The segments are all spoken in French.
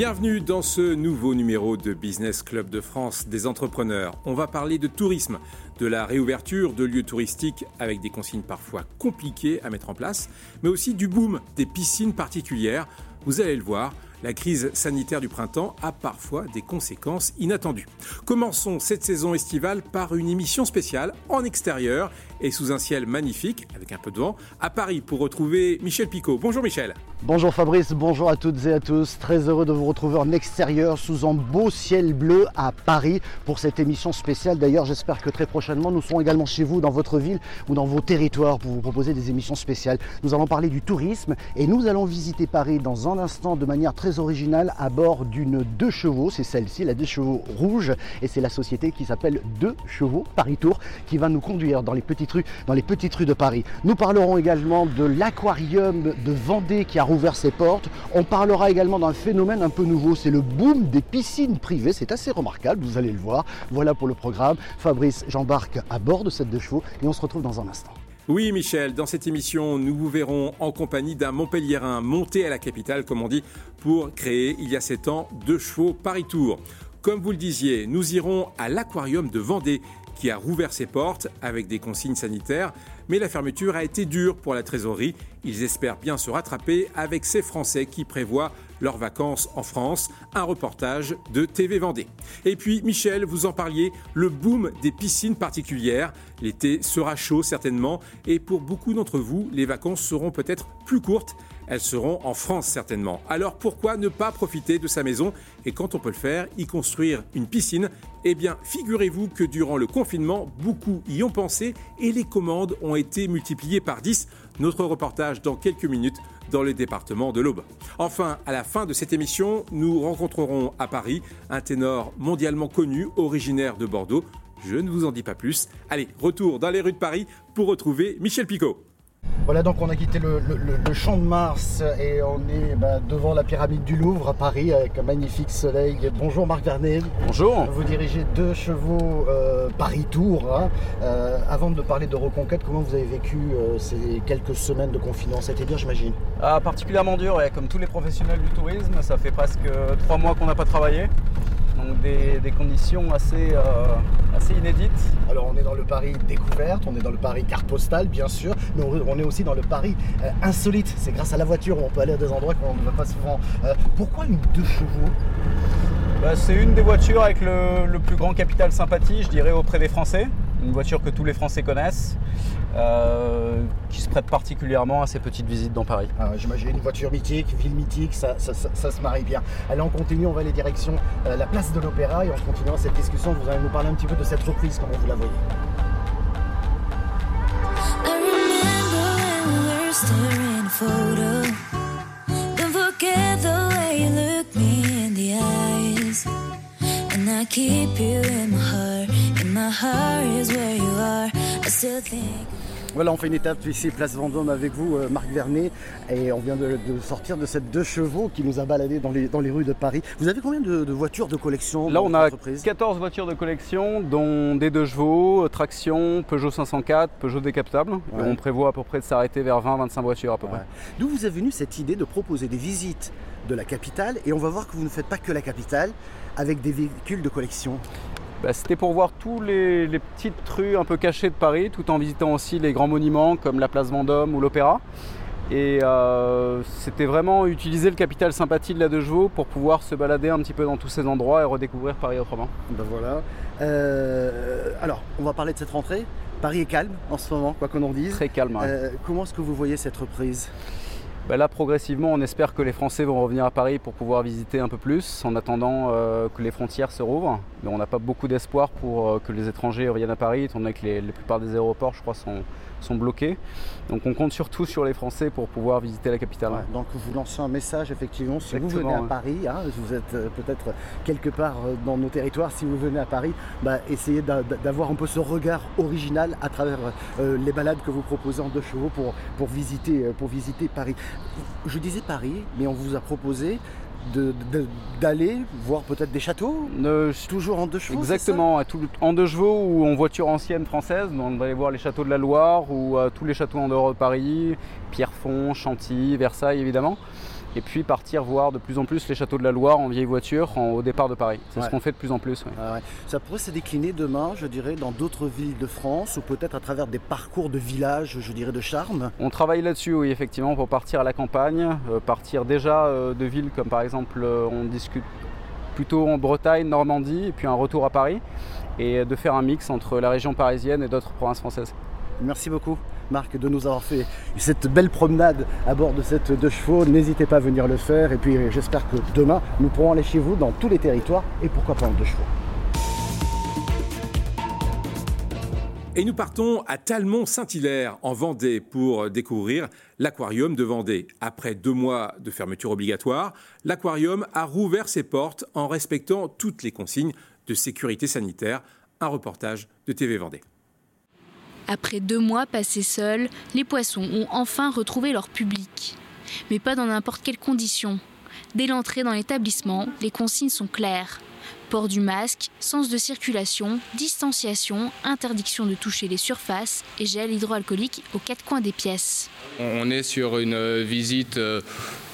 Bienvenue dans ce nouveau numéro de Business Club de France des entrepreneurs. On va parler de tourisme, de la réouverture de lieux touristiques avec des consignes parfois compliquées à mettre en place, mais aussi du boom des piscines particulières. Vous allez le voir, la crise sanitaire du printemps a parfois des conséquences inattendues. Commençons cette saison estivale par une émission spéciale en extérieur et sous un ciel magnifique, avec un peu de vent, à Paris pour retrouver Michel Picot. Bonjour Michel. Bonjour Fabrice, bonjour à toutes et à tous. Très heureux de vous retrouver en extérieur sous un beau ciel bleu à Paris pour cette émission spéciale. D'ailleurs, j'espère que très prochainement, nous serons également chez vous, dans votre ville ou dans vos territoires pour vous proposer des émissions spéciales. Nous allons parler du tourisme et nous allons visiter Paris dans un instant de manière très originale à bord d'une deux chevaux. C'est celle-ci, la deux chevaux rouge et c'est la société qui s'appelle Deux Chevaux Paris Tour qui va nous conduire dans les petites rues, dans les petites rues de Paris. Nous parlerons également de l'aquarium de Vendée qui a ouvert ses portes. On parlera également d'un phénomène un peu nouveau, c'est le boom des piscines privées. C'est assez remarquable, vous allez le voir. Voilà pour le programme. Fabrice, j'embarque à bord de cette deux chevaux et on se retrouve dans un instant. Oui, Michel, dans cette émission, nous vous verrons en compagnie d'un Montpelliérain monté à la capitale, comme on dit, pour créer, il y a 7 ans, deux chevaux Paris Tour. Comme vous le disiez, nous irons à l'aquarium de Vendée, qui a rouvert ses portes avec des consignes sanitaires, mais la fermeture a été dure pour la trésorerie. Ils espèrent bien se rattraper avec ces Français qui prévoient leurs vacances en France. Un reportage de TV Vendée. Et puis, Michel, vous en parliez, le boom des piscines particulières. L'été sera chaud certainement, et pour beaucoup d'entre vous, les vacances seront peut-être plus courtes. Elles seront en France certainement. Alors pourquoi ne pas profiter de sa maison et quand on peut le faire, y construire une piscine? Eh bien, figurez-vous que durant le confinement, beaucoup y ont pensé et les commandes ont été multipliées par 10. Notre reportage dans quelques minutes dans le département de l'Aube. Enfin, à la fin de cette émission, nous rencontrerons à Paris un ténor mondialement connu, originaire de Bordeaux. Je ne vous en dis pas plus. Allez, retour dans les rues de Paris pour retrouver Michel Picot. Voilà, donc on a quitté le, champ de Mars et on est bah, devant la pyramide du Louvre à Paris avec un magnifique soleil. Bonjour Marc Vernet. Bonjour. Vous dirigez deux chevaux euh, Paris Tour. Hein. Euh, avant de parler de reconquête, comment vous avez vécu euh, ces quelques semaines de confinement? C'était dur, j'imagine ah, Particulièrement dur, comme tous les professionnels du tourisme. Ça fait presque trois mois qu'on n'a pas travaillé donc des, conditions assez, euh, assez inédites. Alors on est dans le Paris découverte, on est dans le Paris carte postale bien sûr, mais on, est aussi dans le Paris euh, insolite. C'est grâce à la voiture où on peut aller à des endroits qu'on ne va pas souvent. Euh, pourquoi une deux chevaux? Bah, C'est une des voitures avec le, plus grand capital sympathie, je dirais, auprès des Français. Une voiture que tous les Français connaissent. Euh, qui se prête particulièrement à ces petites visites dans Paris. Ah, J'imagine une voiture mythique, ville mythique, ça, se marie bien. Allez, on continue, on va aller direction euh, la place de l'Opéra et en continuant cette discussion, vous allez nous parler un petit peu de cette reprise, comment vous la voyez. Voilà, on fait une étape ici, place Vendôme avec vous, euh, Marc Vernet, et on vient de, sortir de cette deux chevaux qui nous a baladé dans les, dans les rues de Paris. Vous avez combien de, voitures de collection Là, on a 14 voitures de collection, dont des deux chevaux, traction, Peugeot 504, Peugeot décapotable. On prévoit à peu près de s'arrêter vers 20-25 voitures à peu près. D'où vous est venue cette idée de proposer des visites de la capitale, et on va voir que vous ne faites pas que la capitale, avec des véhicules de collection bah, c'était pour voir tous les, petites rues un peu cachées de Paris, tout en visitant aussi les grands monuments comme la place Vendôme ou l'Opéra. Et euh, c'était vraiment utiliser le capital sympathie de la deux chevaux pour pouvoir se balader un petit peu dans tous ces endroits et redécouvrir Paris autrement. Ben voilà. Euh, alors, on va parler de cette rentrée. Paris est calme en ce moment, quoi qu'on en dise. Très calme. Euh, comment est-ce que vous voyez cette reprise? Bah là, progressivement, on espère que les Français vont revenir à Paris pour pouvoir visiter un peu plus, en attendant que les frontières se rouvrent. Mais on n'a pas beaucoup d'espoir pour euh, que les étrangers reviennent à Paris, étant donné que les, la plupart des aéroports, je crois, sont, sont bloqués. Donc on compte surtout sur les Français pour pouvoir visiter la capitale. donc vous lancez un message effectivement, si vous venez à Paris, hein, vous êtes euh, peut-être quelque part euh, dans nos territoires, si vous venez à Paris, bah, essayez d'avoir un peu ce regard original à travers euh, les balades que vous proposez en deux chevaux pour, pour, visiter, pour visiter Paris. Je disais Paris, mais on vous a proposé d'aller voir peut-être des châteaux Toujours en deux chevaux Exactement, en deux chevaux ou en voiture ancienne française. on va aller voir les châteaux de la Loire ou euh, tous les châteaux en dehors de Paris, Pierrefonds, Chantilly, Versailles évidemment. Et puis partir voir de plus en plus les châteaux de la Loire en vieille voiture au départ de Paris. C'est ce qu'on fait de plus en plus. Ça pourrait se décliner demain, je dirais, dans d'autres villes de France ou peut-être à travers des parcours de villages, je dirais, de charme? On travaille là-dessus, oui, effectivement, pour partir à la campagne, euh, partir déjà euh, de villes comme par exemple, euh, on discute plutôt en Bretagne, Normandie, et puis un retour à Paris, et de faire un mix entre la région parisienne et d'autres provinces françaises. Merci beaucoup. Marc, de nous avoir fait cette belle promenade à bord de cette deux chevaux. N'hésitez pas à venir le faire. Et puis j'espère que demain, nous pourrons aller chez vous dans tous les territoires et pourquoi pas en deux chevaux. Et nous partons à Talmont-Saint-Hilaire, en Vendée, pour découvrir l'aquarium de Vendée. Après deux mois de fermeture obligatoire, l'aquarium a rouvert ses portes en respectant toutes les consignes de sécurité sanitaire. Un reportage de TV Vendée. Après deux mois passés seuls, les poissons ont enfin retrouvé leur public. Mais pas dans n'importe quelles conditions. Dès l'entrée dans l'établissement, les consignes sont claires. Port du masque, sens de circulation, distanciation, interdiction de toucher les surfaces et gel hydroalcoolique aux quatre coins des pièces. On est sur une euh, visite euh,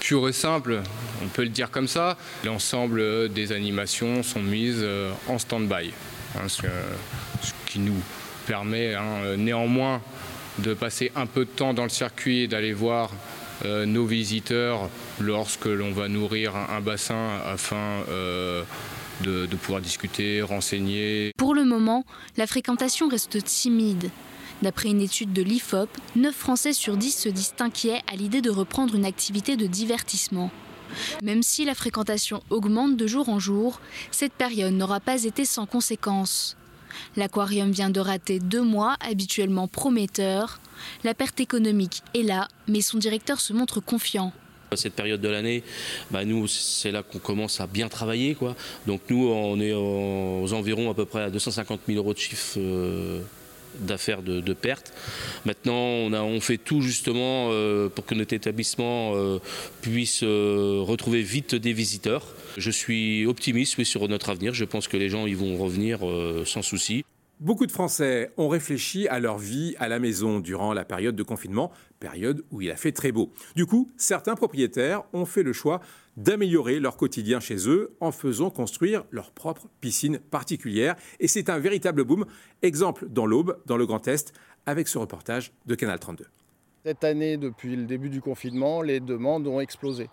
pure et simple, on peut le dire comme ça. L'ensemble euh, des animations sont mises en stand-by, hein, ce qui nous permet hein, euh, néanmoins de passer un peu de temps dans le circuit et d'aller voir euh, nos visiteurs lorsque l'on va nourrir un, bassin afin euh, de, pouvoir discuter, renseigner. Pour le moment, la fréquentation reste timide. D'après une étude de l'IFOP, 9 Français sur 10 se disent inquiets à l'idée de reprendre une activité de divertissement. Même si la fréquentation augmente de jour en jour, cette période n'aura pas été sans conséquences. L'aquarium vient de rater deux mois habituellement prometteurs. La perte économique est là, mais son directeur se montre confiant. Cette période de l'année, bah, nous, c'est là qu'on commence à bien travailler. Quoi. Donc nous, on est aux environs à peu près à 250 000 euros de chiffre euh, d'affaires de, de pertes. Maintenant, on, a, fait tout justement euh, pour que notre établissement euh, puisse retrouver vite des visiteurs. Je suis optimiste sur notre avenir. Je pense que les gens y vont revenir euh, sans souci. Beaucoup de Français ont réfléchi à leur vie à la maison durant la période de confinement, période où il a fait très beau. Du coup, certains propriétaires ont fait le choix d'améliorer leur quotidien chez eux en faisant construire leur propre piscine particulière. Et c'est un véritable boom. Exemple dans l'Aube, dans le Grand Est, avec ce reportage de Canal 32. Cette année, depuis le début du confinement, les demandes ont explosé.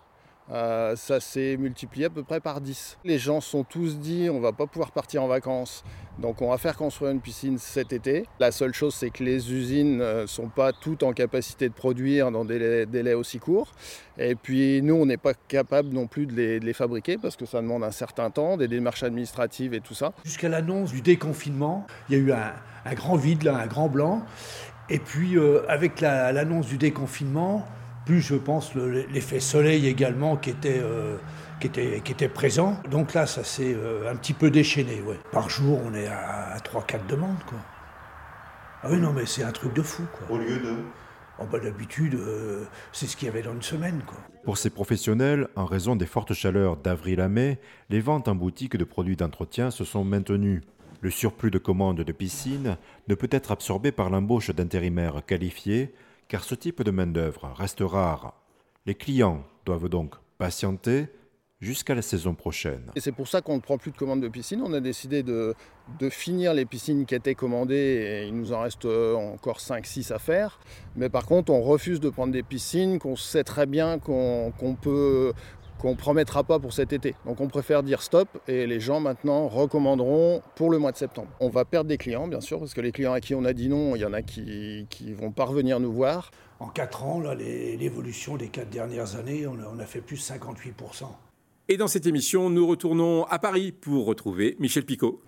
Euh, ça s'est multiplié à peu près par 10. Les gens sont tous dit on va pas pouvoir partir en vacances, donc on va faire construire une piscine cet été. La seule chose c'est que les usines ne euh, sont pas toutes en capacité de produire dans des délais, aussi courts. Et puis nous on n'est pas capable non plus de les, fabriquer parce que ça demande un certain temps, des démarches administratives et tout ça. Jusqu'à l'annonce du déconfinement, il y a eu un, grand vide, là, un grand blanc. Et puis euh, avec l'annonce du déconfinement, plus je pense l'effet soleil également qui était, euh, qui, était, qui était présent. Donc là, ça s'est euh, un petit peu déchaîné. Ouais. Par jour, on est à, 3-4 demandes. Quoi. Ah oui, non, mais c'est un truc de fou. Quoi. Au lieu de oh, bah, D'habitude, euh, c'est ce qu'il y avait dans une semaine. Quoi. Pour ces professionnels, en raison des fortes chaleurs d'avril à mai, les ventes en boutique de produits d'entretien se sont maintenues. Le surplus de commandes de piscine ne peut être absorbé par l'embauche d'intérimaires qualifiés car ce type de main-d'œuvre reste rare. Les clients doivent donc patienter jusqu'à la saison prochaine. Et c'est pour ça qu'on ne prend plus de commandes de piscine. On a décidé de, finir les piscines qui étaient commandées et il nous en reste euh, encore 5-6 à faire. Mais par contre, on refuse de prendre des piscines qu'on sait très bien qu'on peut qu'on ne promettra pas pour cet été. Donc on préfère dire stop et les gens maintenant recommanderont pour le mois de septembre. On va perdre des clients bien sûr parce que les clients à qui on a dit non, il y en a qui ne vont pas revenir nous voir. En 4 ans, l'évolution des 4 dernières années, on a, on a fait plus 58%. Et dans cette émission, nous retournons à Paris pour retrouver Michel Picot.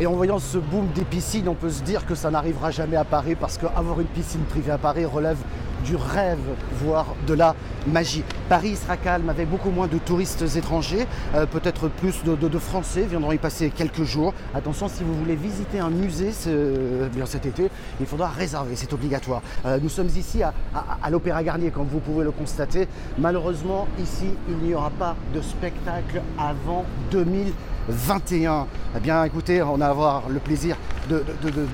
Et en voyant ce boom des piscines, on peut se dire que ça n'arrivera jamais à Paris parce qu'avoir une piscine privée à Paris relève du rêve, voire de la magie. Paris sera calme avec beaucoup moins de touristes étrangers, euh, peut-être plus de, Français viendront y passer quelques jours. Attention, si vous voulez visiter un musée euh, cet été, il faudra réserver, c'est obligatoire. Euh, nous sommes ici à, l'Opéra Garnier, comme vous pouvez le constater. Malheureusement, ici, il n'y aura pas de spectacle avant 2021. Eh bien, écoutez, on va avoir le plaisir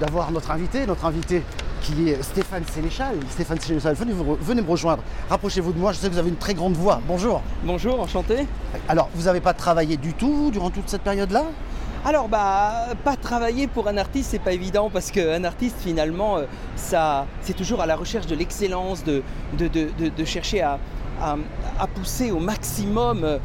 d'avoir. Notre invité qui est Stéphane Sénéchal. Stéphane Sénéchal, venez, venez me rejoindre. Rapprochez-vous de moi, je sais que vous avez une très grande voix. Bonjour. Bonjour, enchanté. Alors, vous n'avez pas travaillé du tout durant toute cette période-là? Alors bah pas travailler pour un artiste c'est pas évident parce qu'un artiste finalement euh, ça c'est toujours à la recherche de l'excellence, de, de, chercher à, à, pousser au maximum euh,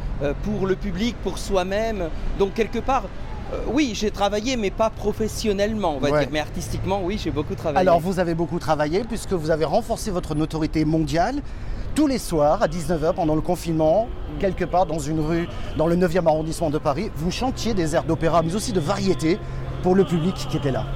pour le public, pour soi-même. Donc quelque part euh, oui, j'ai travaillé, mais pas professionnellement, on va dire. Mais artistiquement, oui, j'ai beaucoup travaillé. Alors, vous avez beaucoup travaillé puisque vous avez renforcé votre notoriété mondiale tous les soirs à 19h pendant le confinement, quelque part dans une rue dans le 9e arrondissement de Paris. Vous chantiez des airs d'opéra, mais aussi de variété pour le public qui était là.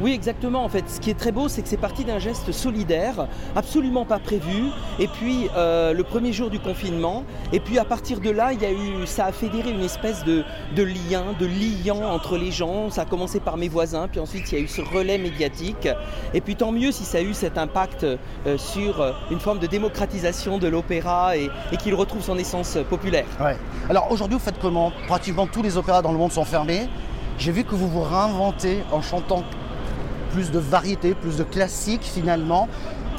Oui, exactement. En fait, ce qui est très beau, c'est que c'est parti d'un geste solidaire, absolument pas prévu. Et puis, euh, le premier jour du confinement. Et puis, à partir de là, il y a eu, ça a fédéré une espèce de, lien, de liant entre les gens. Ça a commencé par mes voisins, puis ensuite, il y a eu ce relais médiatique. Et puis, tant mieux si ça a eu cet impact euh, sur euh, une forme de démocratisation de l'opéra et, qu'il retrouve son essence populaire. Alors, aujourd'hui, vous faites comment? Pratiquement tous les opéras dans le monde sont fermés. J'ai vu que vous vous réinventez en chantant plus de variété, plus de classiques finalement.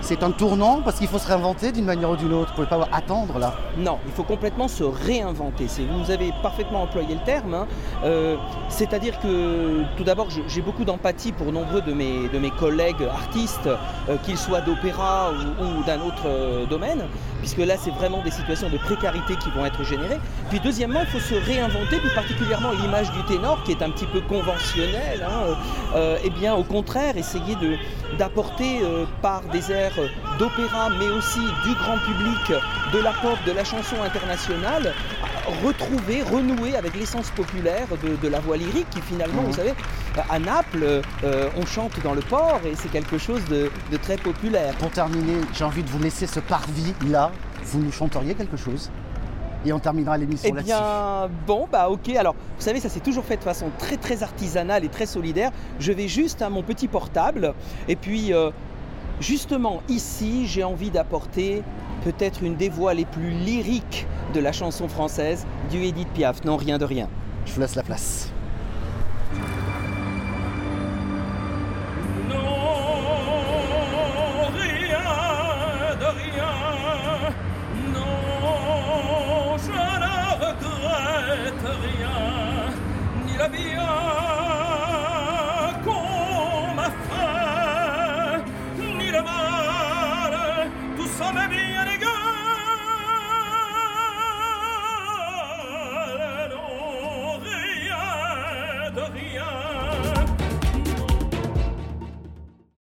C'est un tournant parce qu'il faut se réinventer d'une manière ou d'une autre. Vous ne pouvez pas attendre là. Non, il faut complètement se réinventer. Vous avez parfaitement employé le terme. Hein. Euh, c'est-à-dire que tout d'abord, j'ai beaucoup d'empathie pour nombreux de mes, de mes collègues artistes, euh, qu'ils soient d'opéra ou, d'un autre euh, domaine, puisque là, c'est vraiment des situations de précarité qui vont être générées. Puis deuxièmement, il faut se réinventer, plus particulièrement l'image du ténor, qui est un petit peu conventionnelle. Hein. eh bien, au contraire, essayer d'apporter par des airs d'opéra, mais aussi du grand public, de la pop, de la chanson internationale, retrouver, renouer avec l'essence populaire de, la voix lyrique qui finalement, vous mhm. savez, à Naples, euh, on chante dans le port et c'est quelque chose de, très populaire. Pour terminer, j'ai envie de vous laisser ce parvis là. Vous nous chanteriez quelque chose? Et on terminera l'émission là-dessus. Eh bien, bon, bah ok. Alors, vous savez, ça s'est toujours fait de façon très très artisanale et très solidaire. Je vais juste à mon petit portable et puis euh, Justement, ici, j'ai envie d'apporter peut-être une des voix les plus lyriques de la chanson française, du Edith Piaf. Non, rien de rien. Je vous laisse la place.